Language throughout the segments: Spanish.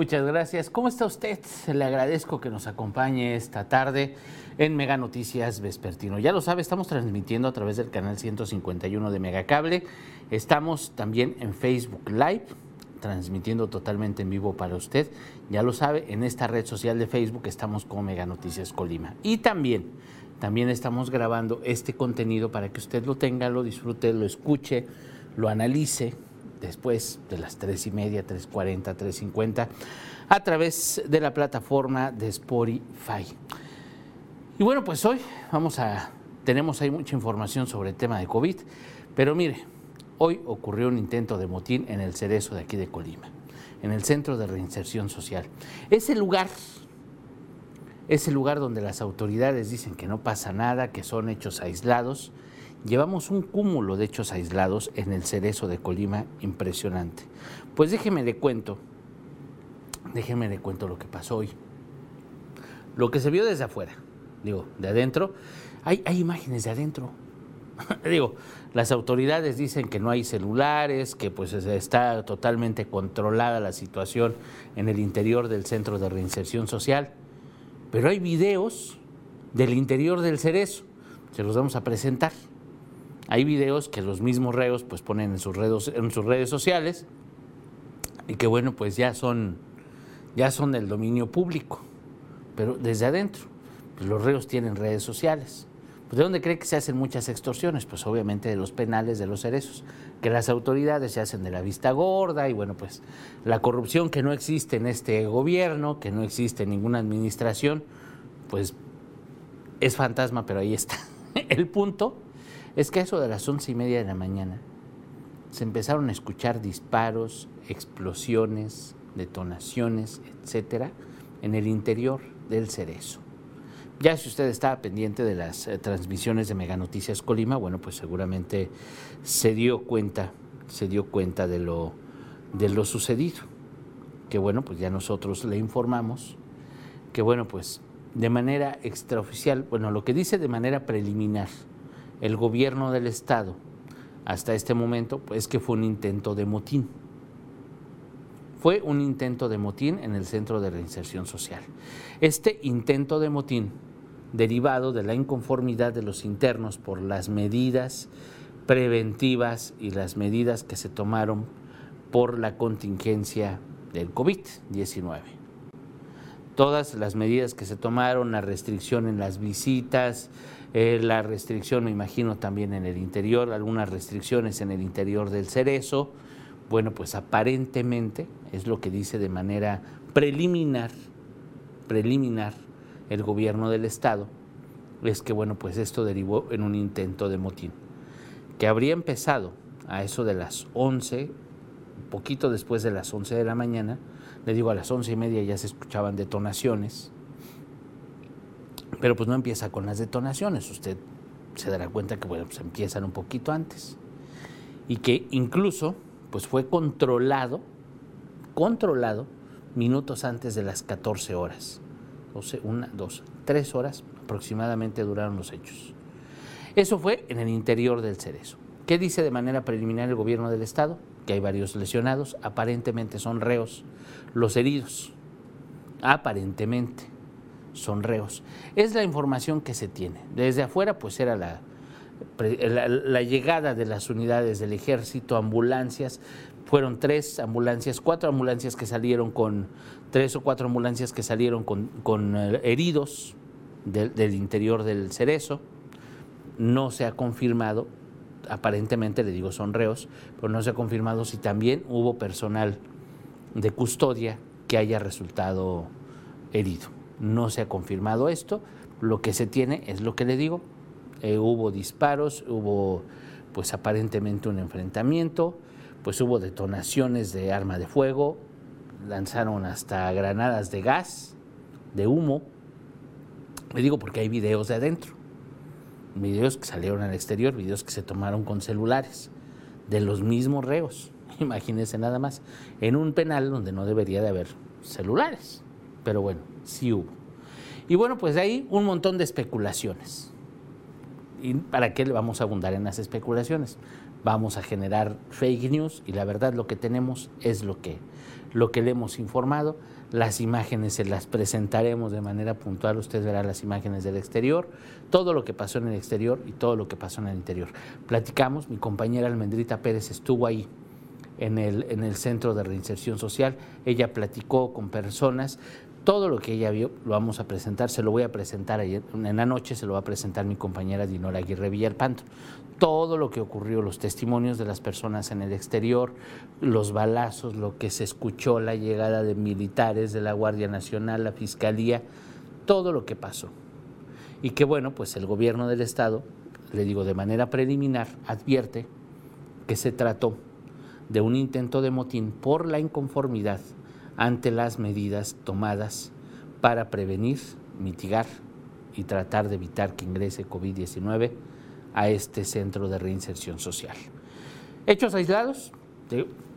Muchas gracias. ¿Cómo está usted? Le agradezco que nos acompañe esta tarde en Mega Noticias Vespertino. Ya lo sabe, estamos transmitiendo a través del canal 151 de Megacable. Estamos también en Facebook Live, transmitiendo totalmente en vivo para usted. Ya lo sabe, en esta red social de Facebook estamos con Mega Noticias Colima. Y también, también estamos grabando este contenido para que usted lo tenga, lo disfrute, lo escuche, lo analice después de las tres y media, 3.40, 3.50, a través de la plataforma de Spotify. Y bueno, pues hoy vamos a, tenemos ahí mucha información sobre el tema de COVID, pero mire, hoy ocurrió un intento de motín en el cerezo de aquí de Colima, en el Centro de Reinserción Social. Ese lugar, ese lugar donde las autoridades dicen que no pasa nada, que son hechos aislados, llevamos un cúmulo de hechos aislados en el cerezo de Colima impresionante. Pues déjeme le cuento, déjeme le cuento lo que pasó hoy. Lo que se vio desde afuera, digo, de adentro, hay, hay imágenes de adentro. digo, las autoridades dicen que no hay celulares, que pues está totalmente controlada la situación en el interior del centro de reinserción social, pero hay videos del interior del cerezo, se los vamos a presentar. Hay videos que los mismos reos pues ponen en sus redes, en sus redes sociales y que bueno, pues ya son, ya son del dominio público, pero desde adentro. Pues los reos tienen redes sociales. Pues ¿De dónde cree que se hacen muchas extorsiones? Pues obviamente de los penales de los cerezos, que las autoridades se hacen de la vista gorda y bueno, pues la corrupción que no existe en este gobierno, que no existe en ninguna administración, pues es fantasma, pero ahí está. El punto es que a eso de las once y media de la mañana se empezaron a escuchar disparos, explosiones, detonaciones, etcétera, en el interior del cerezo. Ya si usted estaba pendiente de las eh, transmisiones de Mega Noticias Colima, bueno, pues seguramente se dio cuenta, se dio cuenta de lo, de lo sucedido. Que bueno, pues ya nosotros le informamos que bueno, pues de manera extraoficial, bueno, lo que dice de manera preliminar, el gobierno del Estado hasta este momento pues que fue un intento de motín. Fue un intento de motín en el Centro de Reinserción Social. Este intento de motín, derivado de la inconformidad de los internos por las medidas preventivas y las medidas que se tomaron por la contingencia del COVID-19. Todas las medidas que se tomaron, la restricción en las visitas, eh, la restricción, me imagino, también en el interior, algunas restricciones en el interior del cerezo. Bueno, pues aparentemente es lo que dice de manera preliminar, preliminar el gobierno del Estado, es que, bueno, pues esto derivó en un intento de motín, que habría empezado a eso de las 11, poquito después de las 11 de la mañana, le digo a las once y media ya se escuchaban detonaciones, pero pues no empieza con las detonaciones, usted se dará cuenta que bueno, pues empiezan un poquito antes. Y que incluso pues fue controlado, controlado minutos antes de las 14 horas. O sea, una, dos, tres horas aproximadamente duraron los hechos. Eso fue en el interior del cerezo. ¿Qué dice de manera preliminar el gobierno del Estado? Que hay varios lesionados, aparentemente son reos los heridos. Aparentemente son reos. Es la información que se tiene. Desde afuera, pues era la, la, llegada de las unidades del ejército, ambulancias, fueron tres ambulancias, cuatro ambulancias que salieron con, tres o cuatro ambulancias que salieron con, eh, heridos del interior del cerezo. No se ha confirmado, aparentemente le digo son reos, pero no se ha confirmado si también hubo personal de custodia que haya resultado herido. No se ha confirmado esto. Lo que se tiene es lo que le digo. Eh, hubo disparos, hubo pues aparentemente un enfrentamiento, pues hubo detonaciones de arma de fuego, lanzaron hasta granadas de gas, de humo. Le digo porque hay videos de adentro, videos que salieron al exterior, videos que se tomaron con celulares, de los mismos reos, imagínense nada más, en un penal donde no debería de haber celulares, pero bueno, sí hubo. Y bueno, pues de ahí un montón de especulaciones. ¿Y para qué le vamos a abundar en las especulaciones? vamos a generar fake news y la verdad lo que tenemos es lo que, lo que le hemos informado. Las imágenes se las presentaremos de manera puntual, usted verá las imágenes del exterior, todo lo que pasó en el exterior y todo lo que pasó en el interior. Platicamos, mi compañera Almendrita Pérez estuvo ahí en el, en el Centro de Reinserción Social, ella platicó con personas, todo lo que ella vio lo vamos a presentar, se lo voy a presentar ayer, en la noche se lo va a presentar mi compañera Dinora Aguirre Villalpanto todo lo que ocurrió, los testimonios de las personas en el exterior, los balazos, lo que se escuchó, la llegada de militares de la Guardia Nacional, la Fiscalía, todo lo que pasó. Y que bueno, pues el gobierno del Estado, le digo de manera preliminar, advierte que se trató de un intento de motín por la inconformidad ante las medidas tomadas para prevenir, mitigar y tratar de evitar que ingrese COVID-19 a este centro de reinserción social. Hechos aislados,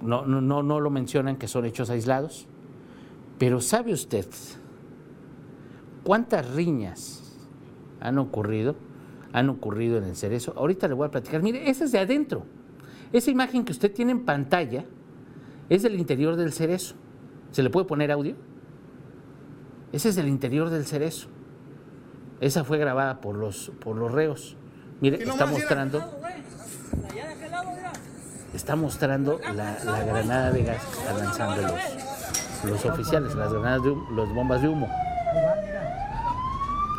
no, lo mencionan que son hechos aislados, pero ¿sabe usted cuántas riñas han ocurrido? Han ocurrido en el cerezo. Ahorita le voy a platicar. Mire, esa es de adentro. Esa imagen que usted tiene en pantalla es del interior del cerezo. ¿Se le puede poner audio? Ese es del interior del cerezo. Esa fue grabada por los, por los reos. Mire, está mostrando. Está mostrando la, granada de gas que están lanzando los, los oficiales, las granadas de humo, las bombas de humo.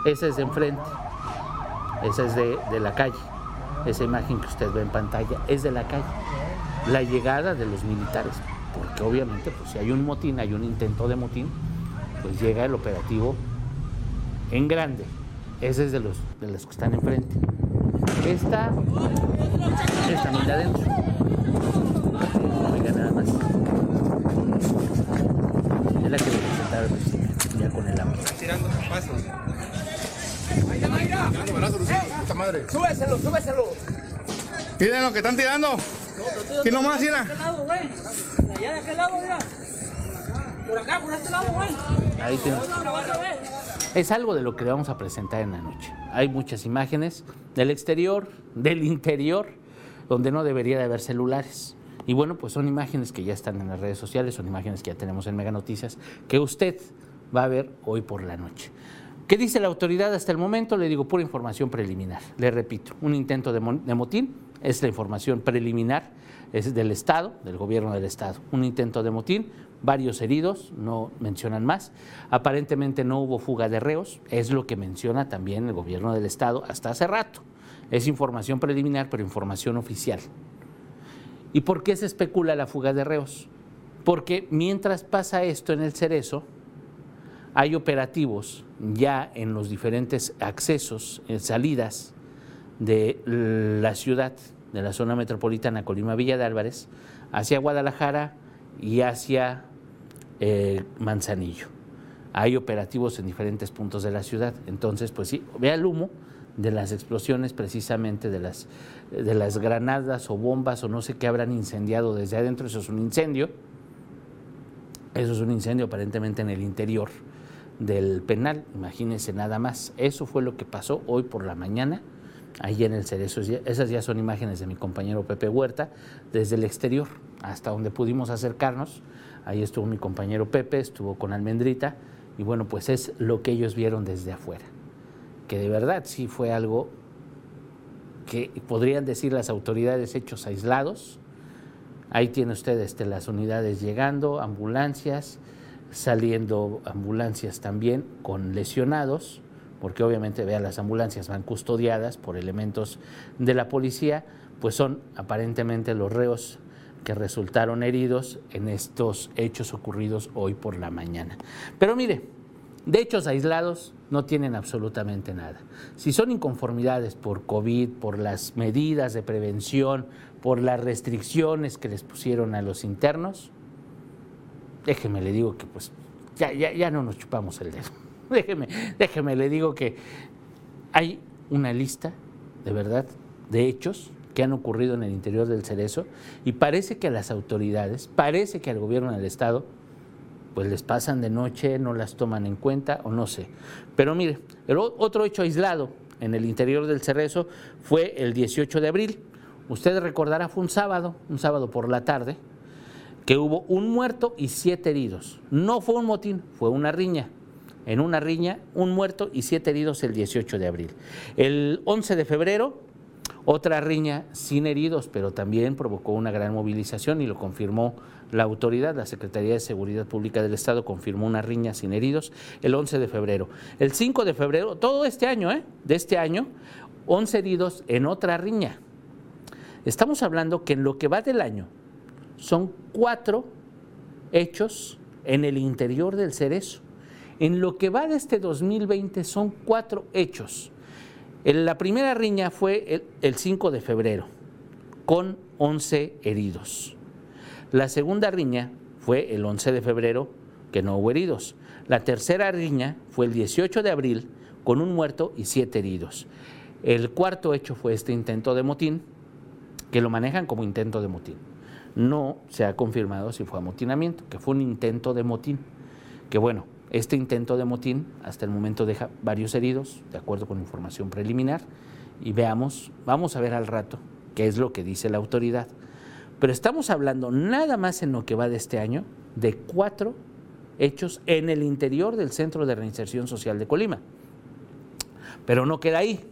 Esa es de enfrente. Esa es de, de la calle. Esa imagen que usted ve en pantalla es de la calle. La llegada de los militares. Porque obviamente, pues si hay un motín, hay un intento de motín, pues llega el operativo en grande. Ese es de los, de los que están enfrente. Esta es también de adentro. Oiga, nada más. Es la que le presentaron ya con el agua. tirando pasos. ¡Esta madre! ¡Súbeselo, súbeselo! Miren lo que están tirando. ¿Quién nomás, mira? Allá de aquel lado, mira. Por acá, por este lado, güey. Ahí tienes. Es algo de lo que vamos a presentar en la noche. Hay muchas imágenes del exterior, del interior, donde no debería de haber celulares. Y bueno, pues son imágenes que ya están en las redes sociales, son imágenes que ya tenemos en Mega Noticias, que usted va a ver hoy por la noche. ¿Qué dice la autoridad hasta el momento? Le digo pura información preliminar. Le repito, un intento de, motín es la información preliminar, es del Estado, del gobierno del Estado. Un intento de motín, varios heridos, no mencionan más. Aparentemente no hubo fuga de reos, es lo que menciona también el gobierno del Estado hasta hace rato. Es información preliminar, pero información oficial. ¿Y por qué se especula la fuga de reos? Porque mientras pasa esto en el Cerezo, hay operativos ya en los diferentes accesos, en salidas de la ciudad, de la zona metropolitana Colima Villa de Álvarez, hacia Guadalajara y hacia eh, Manzanillo. Hay operativos en diferentes puntos de la ciudad. Entonces, pues sí, vea el humo de las explosiones precisamente de las, de las granadas o bombas o no sé qué habrán incendiado desde adentro. Eso es un incendio. Eso es un incendio aparentemente en el interior del penal. Imagínense nada más. Eso fue lo que pasó hoy por la mañana ahí en el Cerezo. Esas ya son imágenes de mi compañero Pepe Huerta desde el exterior hasta donde pudimos acercarnos Ahí estuvo mi compañero Pepe, estuvo con Almendrita, y bueno, pues es lo que ellos vieron desde afuera. Que de verdad sí fue algo que podrían decir las autoridades hechos aislados. Ahí tiene usted este, las unidades llegando, ambulancias, saliendo ambulancias también con lesionados, porque obviamente, vea, las ambulancias van custodiadas por elementos de la policía, pues son aparentemente los reos que resultaron heridos en estos hechos ocurridos hoy por la mañana. Pero mire, de hechos aislados no tienen absolutamente nada. Si son inconformidades por COVID, por las medidas de prevención, por las restricciones que les pusieron a los internos, déjeme le digo que pues ya, ya, ya no nos chupamos el dedo. Déjeme, déjeme le digo que hay una lista de verdad de hechos que han ocurrido en el interior del Cerezo y parece que a las autoridades, parece que al gobierno del Estado, pues les pasan de noche, no las toman en cuenta o no sé. Pero mire, el otro hecho aislado en el interior del Cerezo fue el 18 de abril, usted recordará, fue un sábado, un sábado por la tarde, que hubo un muerto y siete heridos. No fue un motín, fue una riña. En una riña, un muerto y siete heridos el 18 de abril. El 11 de febrero, otra riña sin heridos, pero también provocó una gran movilización y lo confirmó la autoridad, la Secretaría de Seguridad Pública del Estado confirmó una riña sin heridos el 11 de febrero. El 5 de febrero, todo este año, ¿eh? de este año, 11 heridos en otra riña. Estamos hablando que en lo que va del año son cuatro hechos en el interior del cerezo. En lo que va de este 2020 son cuatro hechos la primera riña fue el, 5 de febrero, con 11 heridos. La segunda riña fue el 11 de febrero, que no hubo heridos. La tercera riña fue el 18 de abril, con un muerto y siete heridos. El cuarto hecho fue este intento de motín, que lo manejan como intento de motín. No se ha confirmado si fue amotinamiento, que fue un intento de motín. Que bueno, este intento de motín hasta el momento deja varios heridos, de acuerdo con información preliminar, y veamos, vamos a ver al rato qué es lo que dice la autoridad. Pero estamos hablando nada más en lo que va de este año de cuatro hechos en el interior del Centro de Reinserción Social de Colima. Pero no queda ahí.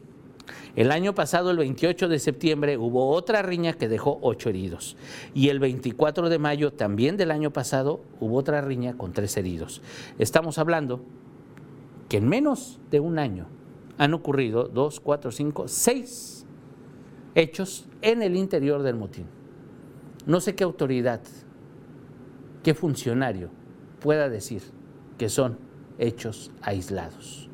El año pasado, el 28 de septiembre, hubo otra riña que dejó ocho heridos. Y el 24 de mayo, también del año pasado, hubo otra riña con tres heridos. Estamos hablando que en menos de un año han ocurrido dos, cuatro, cinco, seis hechos en el interior del motín. No sé qué autoridad, qué funcionario pueda decir que son hechos aislados.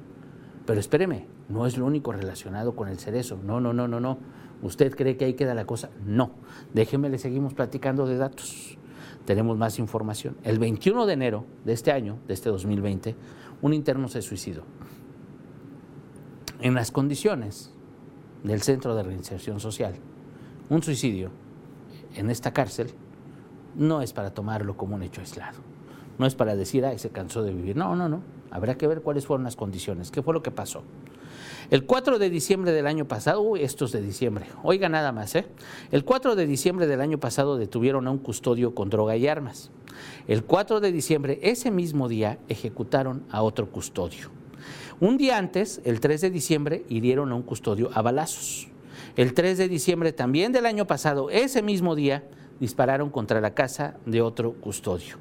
Pero espéreme, no es lo único relacionado con el cerezo. No, no, no, no, no. ¿Usted cree que ahí queda la cosa? No. Déjeme, le seguimos platicando de datos. Tenemos más información. El 21 de enero de este año, de este 2020, un interno se suicidó. En las condiciones del Centro de Reinserción Social, un suicidio en esta cárcel no es para tomarlo como un hecho aislado. No es para decir, ay, se cansó de vivir. No, no, no. Habrá que ver cuáles fueron las condiciones, qué fue lo que pasó. El 4 de diciembre del año pasado, uy, esto es de diciembre, oiga nada más, ¿eh? El 4 de diciembre del año pasado detuvieron a un custodio con droga y armas. El 4 de diciembre, ese mismo día, ejecutaron a otro custodio. Un día antes, el 3 de diciembre, hirieron a un custodio a balazos. El 3 de diciembre también del año pasado, ese mismo día, dispararon contra la casa de otro custodio.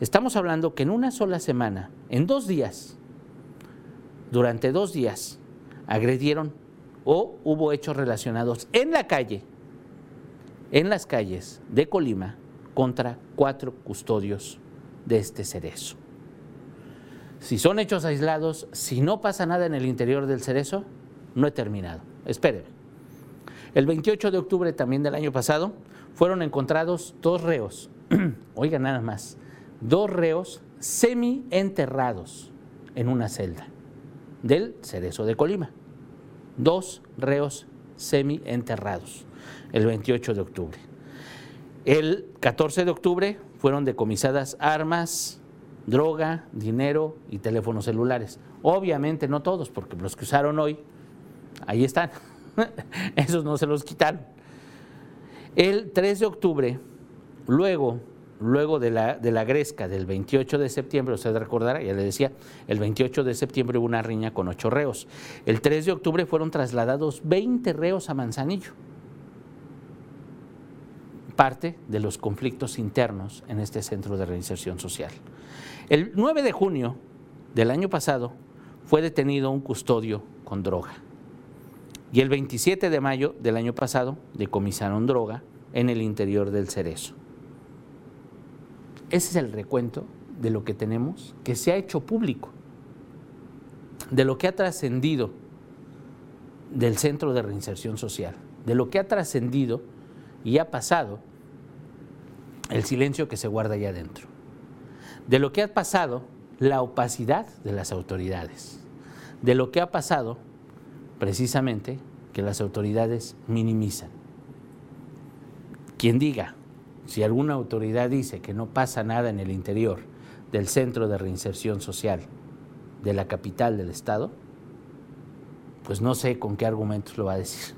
Estamos hablando que en una sola semana, en dos días, durante dos días, agredieron o hubo hechos relacionados en la calle, en las calles de Colima, contra cuatro custodios de este cerezo. Si son hechos aislados, si no pasa nada en el interior del cerezo, no he terminado. Espérenme. El 28 de octubre también del año pasado fueron encontrados dos reos, oigan nada más, dos reos semi enterrados en una celda del cerezo de Colima dos reos semi-enterrados el 28 de octubre. El 14 de octubre fueron decomisadas armas, droga, dinero y teléfonos celulares. Obviamente no todos, porque los que usaron hoy, ahí están. Esos no se los quitaron. El 3 de octubre, luego luego de la, de la gresca del 28 de septiembre, usted recordará, ya le decía, el 28 de septiembre hubo una riña con ocho reos. El 3 de octubre fueron trasladados 20 reos a Manzanillo. Parte de los conflictos internos en este centro de reinserción social. El 9 de junio del año pasado fue detenido un custodio con droga. Y el 27 de mayo del año pasado decomisaron droga en el interior del cerezo. Ese es el recuento de lo que tenemos, que se ha hecho público, de lo que ha trascendido del Centro de Reinserción Social, de lo que ha trascendido y ha pasado el silencio que se guarda allá adentro, de lo que ha pasado la opacidad de las autoridades, de lo que ha pasado precisamente que las autoridades minimizan. Quien diga si alguna autoridad dice que no pasa nada en el interior del centro de reinserción social de la capital del estado, pues no sé con qué argumentos lo va a decir.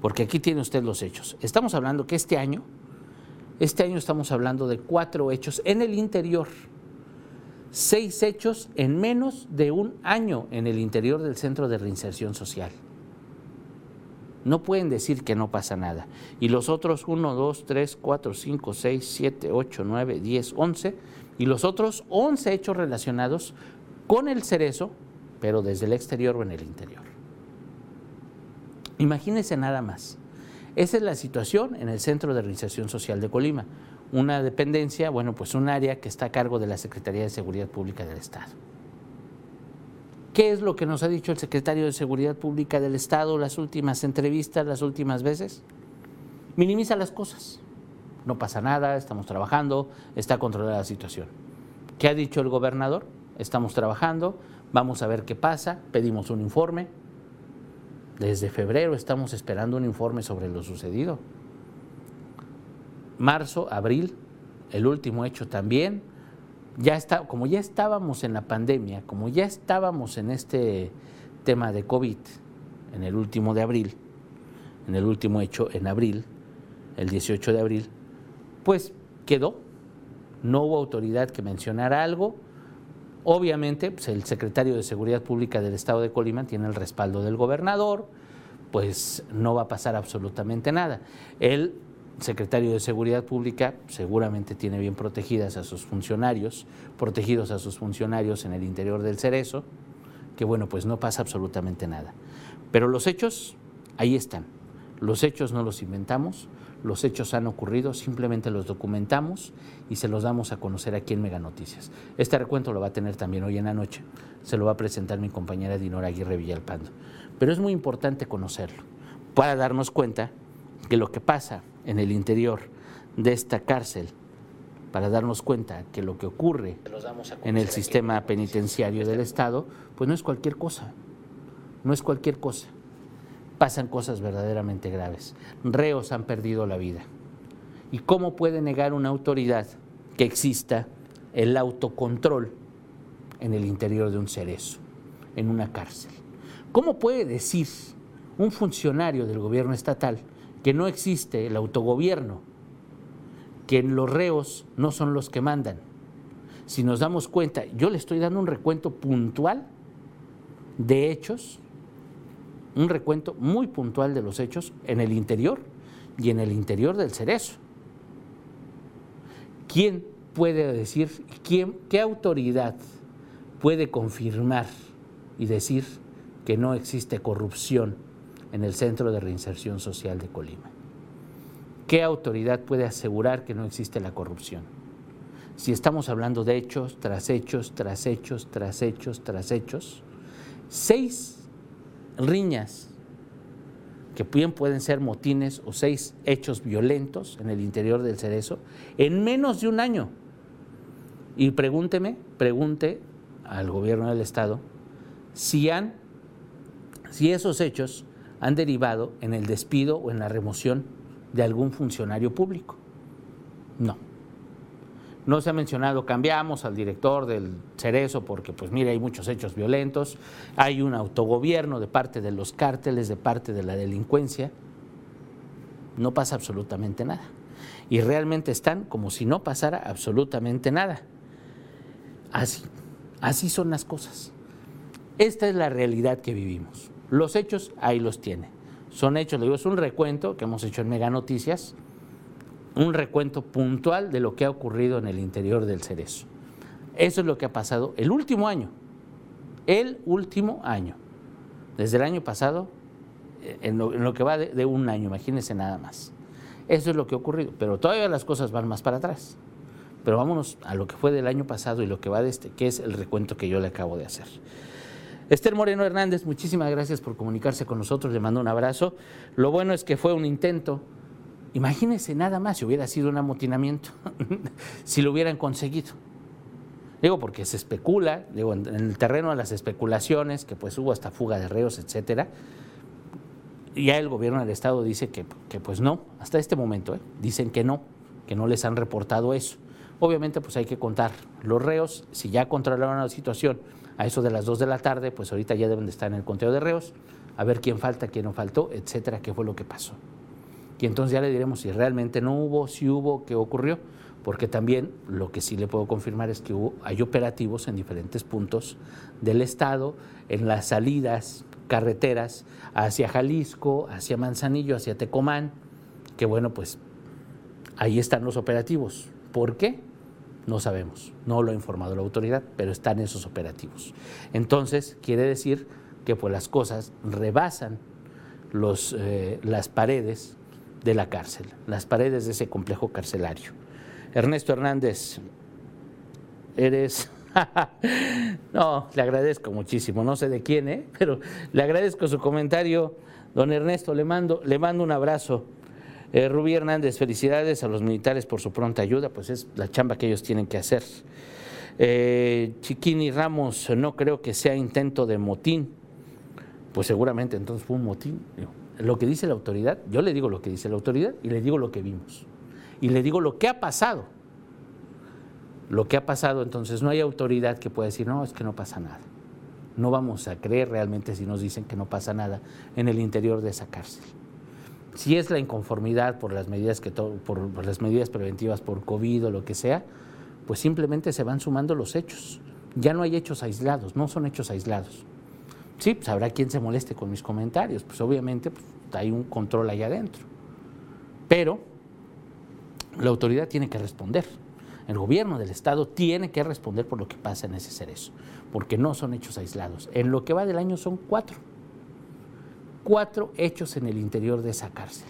porque aquí tiene usted los hechos. Estamos hablando que este año, este año estamos hablando de cuatro hechos en el interior, seis hechos en menos de un año en el interior del Centro de Reinserción Social. No pueden decir que no pasa nada. Y los otros 1, 2, 3, 4, 5, 6, 7, 8, 9, 10, 11, y los otros 11 hechos relacionados con el cerezo, pero desde el exterior o en el interior. Imagínense nada más. Esa es la situación en el Centro de Reinserción Social de Colima, una dependencia, bueno, pues un área que está a cargo de la Secretaría de Seguridad Pública del Estado. ¿Qué es lo que nos ha dicho el secretario de Seguridad Pública del Estado las últimas entrevistas, las últimas veces? Minimiza las cosas. No pasa nada, estamos trabajando, está controlada la situación. ¿Qué ha dicho el gobernador? Estamos trabajando, vamos a ver qué pasa, pedimos un informe. Desde febrero estamos esperando un informe sobre lo sucedido. Marzo, abril, el último hecho también, ya está, como ya estábamos en la pandemia, como ya estábamos en este tema de COVID, en el último de abril, en el último hecho en abril, el 18 de abril, pues quedó. No hubo autoridad que mencionara algo. Obviamente, pues el secretario de Seguridad Pública del Estado de Colima tiene el respaldo del gobernador, pues no va a pasar absolutamente nada. Él secretario de Seguridad Pública seguramente tiene bien protegidas a sus funcionarios, protegidos a sus funcionarios en el interior del Cerezo, que bueno, pues no pasa absolutamente nada. Pero los hechos ahí están. Los hechos no los inventamos, los hechos han ocurrido, simplemente los documentamos y se los damos a conocer aquí en Mega Noticias. Este recuento lo va a tener también hoy en la noche, se lo va a presentar mi compañera Dinora Aguirre Villalpando. Pero es muy importante conocerlo para darnos cuenta que lo que pasa en el interior de esta cárcel para darnos cuenta que lo que ocurre en el sistema penitenciario del Estado, pues no es cualquier cosa, no es cualquier cosa. Pasan cosas verdaderamente graves. Reos han perdido la vida. ¿Y cómo puede negar una autoridad que exista el autocontrol en el interior de un cerezo, en una cárcel? ¿Cómo puede decir un funcionario del gobierno estatal que no existe el autogobierno, que los reos no son los que mandan. Si nos damos cuenta, yo le estoy dando un recuento puntual de hechos, un recuento muy puntual de los hechos en el interior y en el interior del cerezo. ¿Quién puede decir, quién, qué autoridad puede confirmar y decir que no existe corrupción en el Centro de Reinserción Social de Colima. ¿Qué autoridad puede asegurar que no existe la corrupción? Si estamos hablando de hechos tras hechos, tras hechos, tras hechos, tras hechos, seis riñas que bien pueden ser motines o seis hechos violentos en el interior del cerezo en menos de un año. Y pregúnteme, pregunte al gobierno del Estado si han, si esos hechos han derivado en el despido o en la remoción de algún funcionario público. No. No se ha mencionado, cambiamos al director del Cerezo porque, pues mire, hay muchos hechos violentos, hay un autogobierno de parte de los cárteles, de parte de la delincuencia. No pasa absolutamente nada. Y realmente están como si no pasara absolutamente nada. Así, así son las cosas. Esta es la realidad que vivimos. Los hechos ahí los tiene. Son hechos, le digo, es un recuento que hemos hecho en Mega Noticias, un recuento puntual de lo que ha ocurrido en el interior del Cerezo. Eso es lo que ha pasado el último año, el último año. Desde el año pasado, eh, en lo, que va de, de, un año, imagínense nada más. Eso es lo que ha ocurrido, pero todavía las cosas van más para atrás. Pero vámonos a lo que fue del año pasado y lo que va de este, que es el recuento que yo le acabo de hacer. Esther Moreno Hernández, muchísimas gracias por comunicarse con nosotros, le mando un abrazo. Lo bueno es que fue un intento. Imagínense nada más si hubiera sido un amotinamiento, si lo hubieran conseguido. Digo, porque se especula, digo, en el terreno de las especulaciones, que pues hubo hasta fuga de reos, etcétera. Ya el gobierno del Estado dice que, pues no, hasta este momento, ¿eh? dicen que no, que no les han reportado eso. Obviamente, pues hay que contar los reos, si ya controlaron la situación a eso de las 2 de la tarde, pues ahorita ya deben de estar en el conteo de reos, a ver quién falta, quién no faltó, etcétera, qué fue lo que pasó. Y entonces ya le diremos si realmente no hubo, si hubo, qué ocurrió, porque también lo que sí le puedo confirmar es que hay operativos en diferentes puntos del estado, en las salidas carreteras hacia Jalisco, hacia Manzanillo, hacia Tecomán, que bueno, pues ahí están los operativos. ¿Por qué? No sabemos, no lo ha informado la autoridad, pero están esos operativos. Entonces, quiere decir que pues las cosas rebasan los, eh, las paredes de la cárcel, las paredes de ese complejo carcelario. Ernesto Hernández, eres... no, le agradezco muchísimo, no sé de quién, ¿eh? pero le agradezco su comentario. Don Ernesto, le mando, le mando un abrazo. Eh, Rubí Hernández, felicidades a los militares por su pronta ayuda, pues es la chamba que ellos tienen que hacer. Eh, Chiquini Ramos, no creo que sea intento de motín. Pues seguramente entonces fue un motín. Lo que dice la autoridad, yo le digo lo que dice la autoridad y le digo lo que vimos. Y le digo lo que ha pasado. Lo que ha pasado, entonces no hay autoridad que pueda decir, no, es que no pasa nada. No vamos a creer realmente si nos dicen que no pasa nada en el interior de esa cárcel si es la inconformidad por las medidas que por, las medidas preventivas por COVID o lo que sea, pues simplemente se van sumando los hechos. Ya no hay hechos aislados, no son hechos aislados. Sí, pues habrá quien se moleste con mis comentarios, pues obviamente pues, hay un control ahí adentro. Pero la autoridad tiene que responder. El gobierno del Estado tiene que responder por lo que pasa en ese cerezo, porque no son hechos aislados. En lo que va del año son cuatro cuatro hechos en el interior de esa cárcel.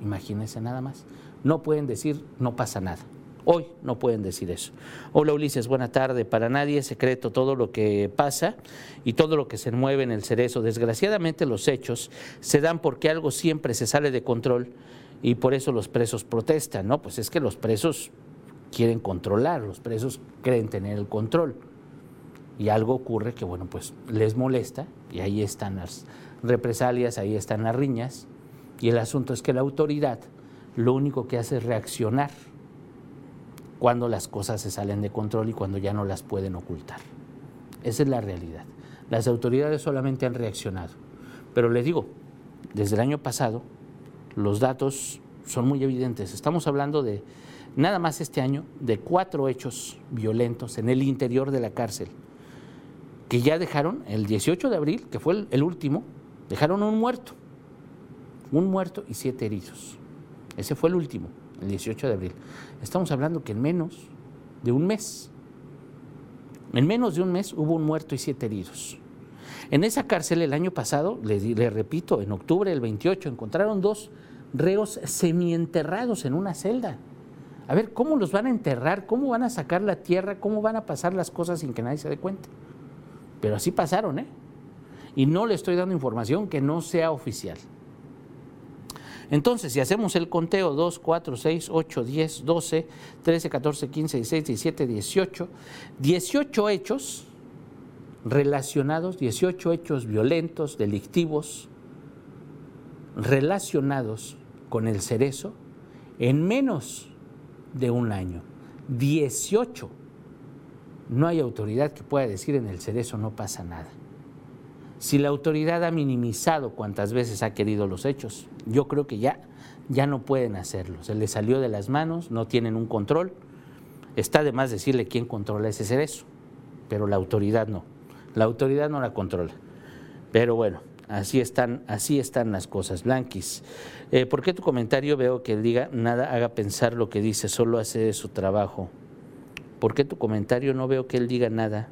Imagínense nada más. No pueden decir no pasa nada. Hoy no pueden decir eso. Hola Ulises, buena tarde. Para nadie es secreto todo lo que pasa y todo lo que se mueve en el cerezo. Desgraciadamente los hechos se dan porque algo siempre se sale de control y por eso los presos protestan, ¿no? Pues es que los presos quieren controlar, los presos creen tener el control. Y algo ocurre que, bueno, pues les molesta y ahí están las, represalias, ahí están las riñas, y el asunto es que la autoridad lo único que hace es reaccionar cuando las cosas se salen de control y cuando ya no las pueden ocultar. Esa es la realidad. Las autoridades solamente han reaccionado. Pero les digo, desde el año pasado los datos son muy evidentes. Estamos hablando de, nada más este año, de cuatro hechos violentos en el interior de la cárcel, que ya dejaron el 18 de abril, que fue el, último, Dejaron un muerto, un muerto y siete heridos. Ese fue el último, el 18 de abril. Estamos hablando que en menos de un mes, en menos de un mes hubo un muerto y siete heridos. En esa cárcel el año pasado, le, repito, en octubre del 28, encontraron dos reos semienterrados en una celda. A ver, ¿cómo los van a enterrar? ¿Cómo van a sacar la tierra? ¿Cómo van a pasar las cosas sin que nadie se dé cuenta? Pero así pasaron, ¿eh? y no le estoy dando información que no sea oficial. Entonces, si hacemos el conteo 2, 4, 6, 8, 10, 12, 13, 14, 15, 16, 17, 18, 18 hechos relacionados, 18 hechos violentos, delictivos, relacionados con el cerezo en menos de un año. 18. No hay autoridad que pueda decir en el cerezo no pasa nada. Si la autoridad ha minimizado cuantas veces ha querido los hechos, yo creo que ya, ya no pueden hacerlo. Se les salió de las manos, no tienen un control. Está de más decirle quién controla ese cerezo, pero la autoridad no. La autoridad no la controla. Pero bueno, así están, así están las cosas. Blanquis, eh, ¿por qué tu comentario veo que diga nada haga pensar lo que dice, solo hace su trabajo? ¿Por qué tu comentario no veo que él diga nada?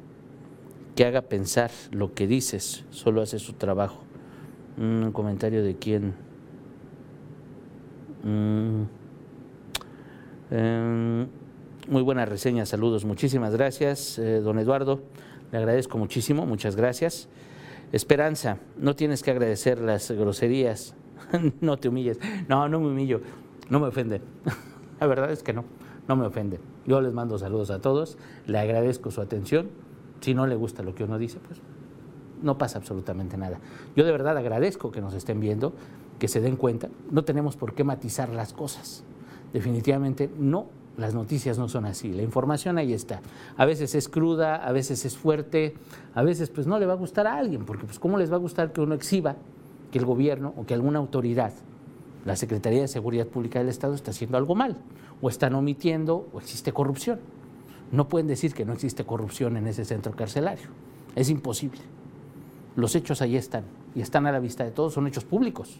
que haga pensar lo que dices, solo hace su trabajo. Un comentario de quién. Mm. Em, muy buena reseña, saludos, muchísimas gracias, eh, don Eduardo, le agradezco muchísimo, muchas gracias. Esperanza, no tienes que agradecer las groserías, no te humilles, no, no me humillo, no me ofende, la verdad es que no, no me ofende. Yo les mando saludos a todos, le agradezco su atención si no le gusta lo que uno dice, pues no pasa absolutamente nada. Yo de verdad agradezco que nos estén viendo, que se den cuenta. No tenemos por qué matizar las cosas. Definitivamente no, las noticias no son así. La información ahí está. A veces es cruda, a veces es fuerte, a veces pues no le va a gustar a alguien, porque pues cómo les va a gustar que uno exhiba que el gobierno o que alguna autoridad, la Secretaría de Seguridad Pública del Estado está haciendo algo mal, o están omitiendo, o existe corrupción. No pueden decir que no existe corrupción en ese centro carcelario. Es imposible. Los hechos ahí están y están a la vista de todos, son hechos públicos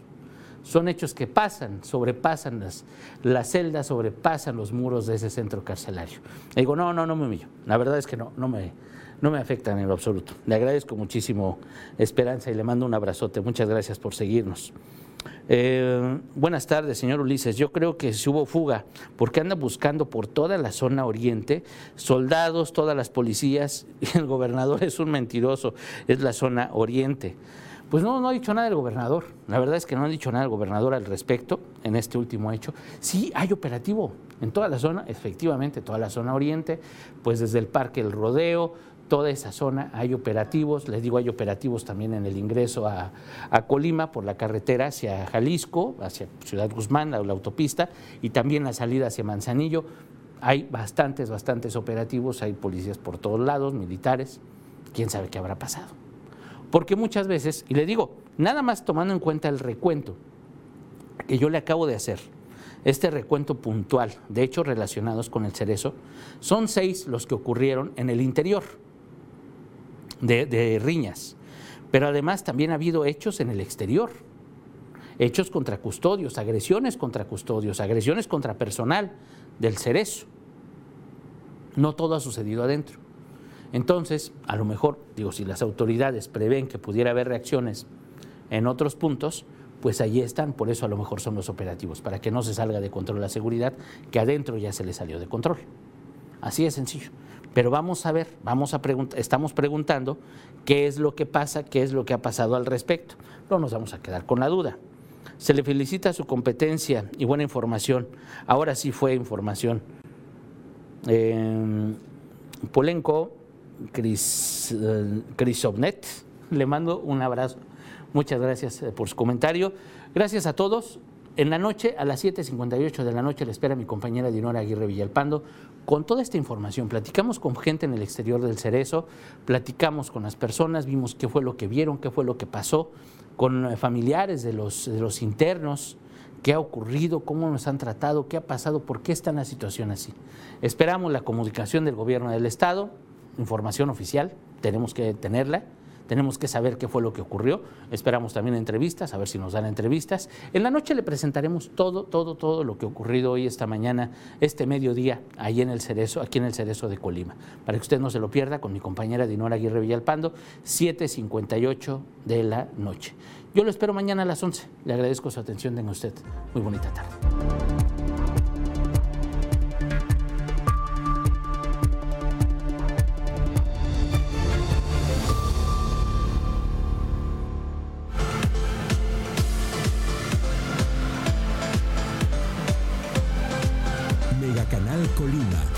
son hechos que pasan, sobrepasan las, las celdas, sobrepasan los muros de ese centro carcelario. Le digo, no, no, no me humillo. La verdad es que no, no me, no me afectan en lo absoluto. Le agradezco muchísimo Esperanza y le mando un abrazote. Muchas gracias por seguirnos. Eh, buenas tardes, señor Ulises. Yo creo que si hubo fuga, porque anda buscando por toda la zona oriente soldados, todas las policías, y el gobernador es un mentiroso, es la zona oriente. Pues no, no ha dicho nada el gobernador. La verdad es que no ha dicho nada el gobernador al respecto en este último hecho. Sí hay operativo en toda la zona, efectivamente, toda la zona oriente, pues desde el Parque El Rodeo, toda esa zona hay operativos. Les digo, hay operativos también en el ingreso a, Colima por la carretera hacia Jalisco, hacia Ciudad Guzmán, la, la autopista, y también la salida hacia Manzanillo. Hay bastantes, bastantes operativos, hay policías por todos lados, militares. ¿Quién sabe qué habrá pasado? Porque muchas veces, y le digo, nada más tomando en cuenta el recuento que yo le acabo de hacer, este recuento puntual de hechos relacionados con el cerezo, son seis los que ocurrieron en el interior de, riñas. Pero además también ha habido hechos en el exterior, hechos contra custodios, agresiones contra custodios, agresiones contra personal del cerezo. No todo ha sucedido adentro. Entonces, a lo mejor, digo, si las autoridades prevén que pudiera haber reacciones en otros puntos, pues allí están, por eso a lo mejor son los operativos, para que no se salga de control la seguridad, que adentro ya se le salió de control. Así de sencillo. Pero vamos a ver, vamos a preguntar, estamos preguntando qué es lo que pasa, qué es lo que ha pasado al respecto. No nos vamos a quedar con la duda. Se le felicita su competencia y buena información. Ahora sí fue información. Eh, Polenco Cris, Crisovnet. Le mando un abrazo. Muchas gracias eh, por su comentario. Gracias a todos. En la noche, a las 7.58 de la noche, le espera mi compañera Dinora Aguirre Villalpando con toda esta información. Platicamos con gente en el exterior del Cerezo, platicamos con las personas, vimos qué fue lo que vieron, qué fue lo que pasó, con eh, familiares de los, de los internos, qué ha ocurrido, cómo nos han tratado, qué ha pasado, por qué está en la situación así. Esperamos la comunicación del gobierno del Estado, información oficial, tenemos que tenerla, tenemos que saber qué fue lo que ocurrió. Esperamos también entrevistas, a ver si nos dan entrevistas. En la noche le presentaremos todo, todo, todo lo que ha ocurrido hoy, esta mañana, este mediodía, ahí en el Cerezo, aquí en el Cerezo de Colima. Para que usted no se lo pierda, con mi compañera Dinora Aguirre Villalpando, 7.58 de la noche. Yo lo espero mañana a las 11. Le agradezco su atención. Tenga usted muy bonita tarde. Colima